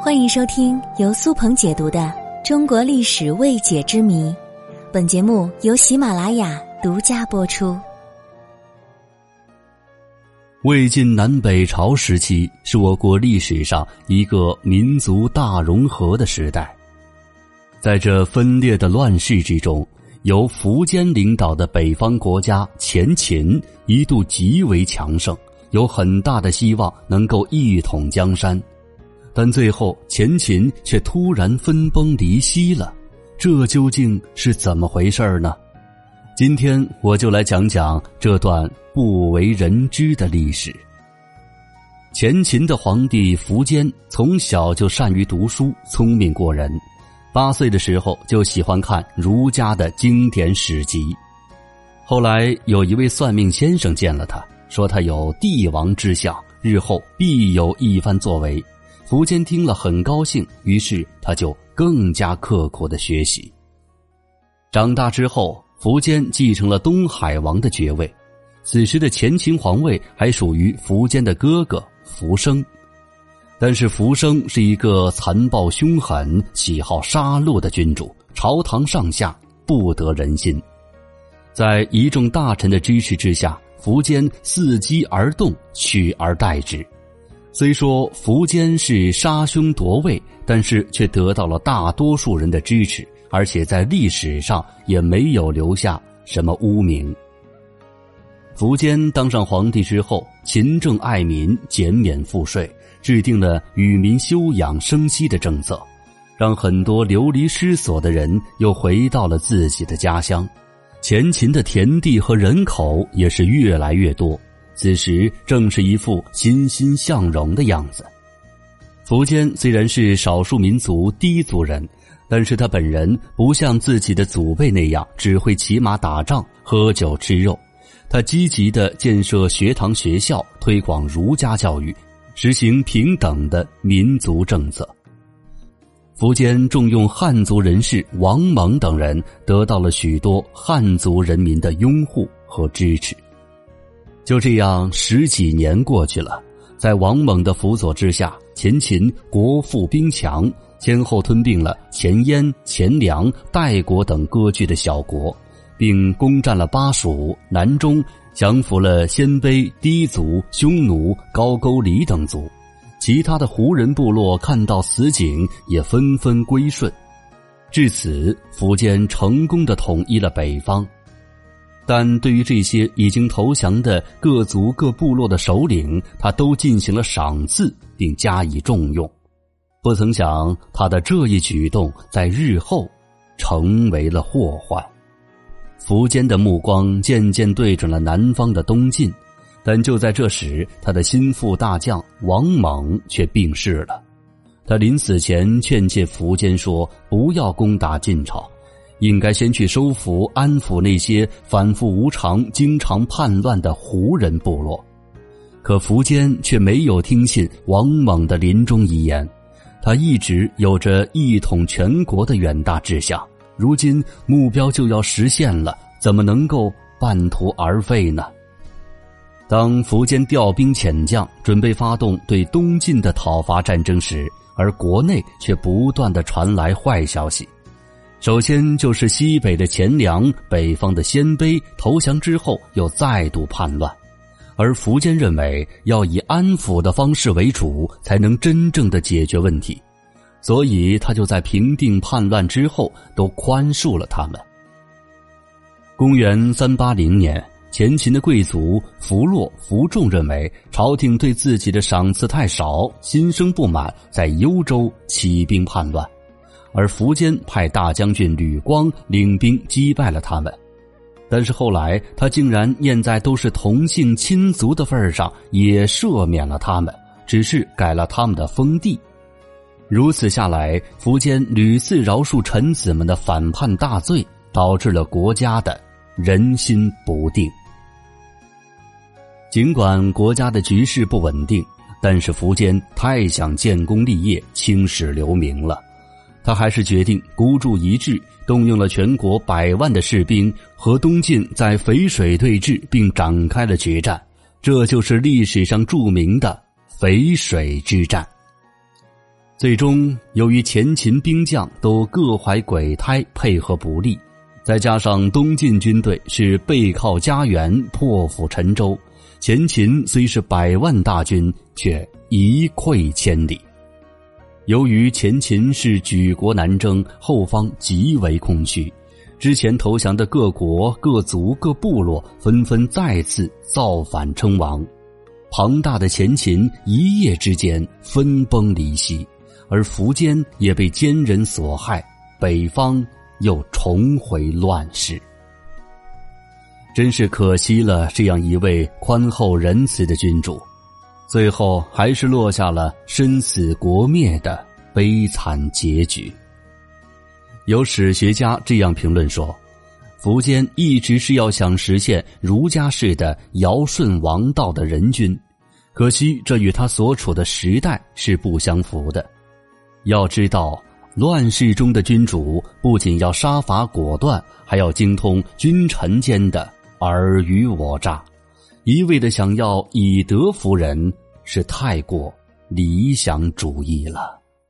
欢迎收听由苏鹏解读的《中国历史未解之谜》，本节目由喜马拉雅独家播出。魏晋南北朝时期是我国历史上一个民族大融合的时代，在这分裂的乱世之中，由苻坚领导的北方国家前秦一度极为强盛，有很大的希望能够一统江山。但最后，前秦却突然分崩离析了，这究竟是怎么回事呢？今天我就来讲讲这段不为人知的历史。前秦的皇帝苻坚从小就善于读书，聪明过人，八岁的时候就喜欢看儒家的经典史籍。后来有一位算命先生见了他，说他有帝王之相，日后必有一番作为。苻坚听了很高兴，于是他就更加刻苦的学习。长大之后，苻坚继承了东海王的爵位。此时的前秦皇位还属于苻坚的哥哥苻生，但是苻生是一个残暴凶狠、喜好杀戮的君主，朝堂上下不得人心。在一众大臣的支持之下，苻坚伺机而动，取而代之。虽说苻坚是杀兄夺位，但是却得到了大多数人的支持，而且在历史上也没有留下什么污名。苻坚当上皇帝之后，勤政爱民，减免赋税，制定了与民休养生息的政策，让很多流离失所的人又回到了自己的家乡。前秦的田地和人口也是越来越多。此时正是一副欣欣向荣的样子。苻坚虽然是少数民族低族人，但是他本人不像自己的祖辈那样只会骑马打仗、喝酒吃肉。他积极的建设学堂学校，推广儒家教育，实行平等的民族政策。苻坚重用汉族人士王蒙等人，得到了许多汉族人民的拥护和支持。就这样，十几年过去了，在王猛的辅佐之下，前秦国富兵强，先后吞并了前燕、前凉、代国等割据的小国，并攻占了巴蜀、南中，降服了鲜卑、氐族、匈奴、高句丽等族。其他的胡人部落看到此景，也纷纷归顺。至此，苻坚成功的统一了北方。但对于这些已经投降的各族各部落的首领，他都进行了赏赐，并加以重用。不曾想，他的这一举动在日后成为了祸患。苻坚的目光渐渐对准了南方的东晋，但就在这时，他的心腹大将王猛却病逝了。他临死前劝诫苻坚说：“不要攻打晋朝。”应该先去收服、安抚那些反复无常、经常叛乱的胡人部落，可苻坚却没有听信王猛的临终遗言。他一直有着一统全国的远大志向，如今目标就要实现了，怎么能够半途而废呢？当苻坚调兵遣将，准备发动对东晋的讨伐战争时，而国内却不断的传来坏消息。首先就是西北的钱粮、北方的鲜卑投降之后又再度叛乱，而苻坚认为要以安抚的方式为主，才能真正的解决问题，所以他就在平定叛乱之后都宽恕了他们。公元三八零年，前秦的贵族福洛、福仲认为朝廷对自己的赏赐太少，心生不满，在幽州起兵叛乱。而苻坚派大将军吕光领兵击败了他们，但是后来他竟然念在都是同姓亲族的份上，也赦免了他们，只是改了他们的封地。如此下来，苻坚屡次饶恕臣子们的反叛大罪，导致了国家的人心不定。尽管国家的局势不稳定，但是苻坚太想建功立业、青史留名了。他还是决定孤注一掷，动用了全国百万的士兵和东晋在淝水对峙，并展开了决战。这就是历史上著名的淝水之战。最终，由于前秦兵将都各怀鬼胎，配合不利，再加上东晋军队是背靠家园，破釜沉舟，前秦虽是百万大军，却一溃千里。由于前秦是举国南征，后方极为空虚，之前投降的各国、各族、各部落纷纷再次造反称王，庞大的前秦一夜之间分崩离析。而苻坚也被奸人所害，北方又重回乱世，真是可惜了这样一位宽厚仁慈的君主，最后还是落下了身死国灭的悲惨结局。有史学家这样评论说：“苻坚一直是要想实现儒家式的尧舜王道的人君，可惜这与他所处的时代是不相符的。”要知道，乱世中的君主不仅要杀伐果断，还要精通君臣间的尔虞我诈。一味的想要以德服人，是太过理想主义了。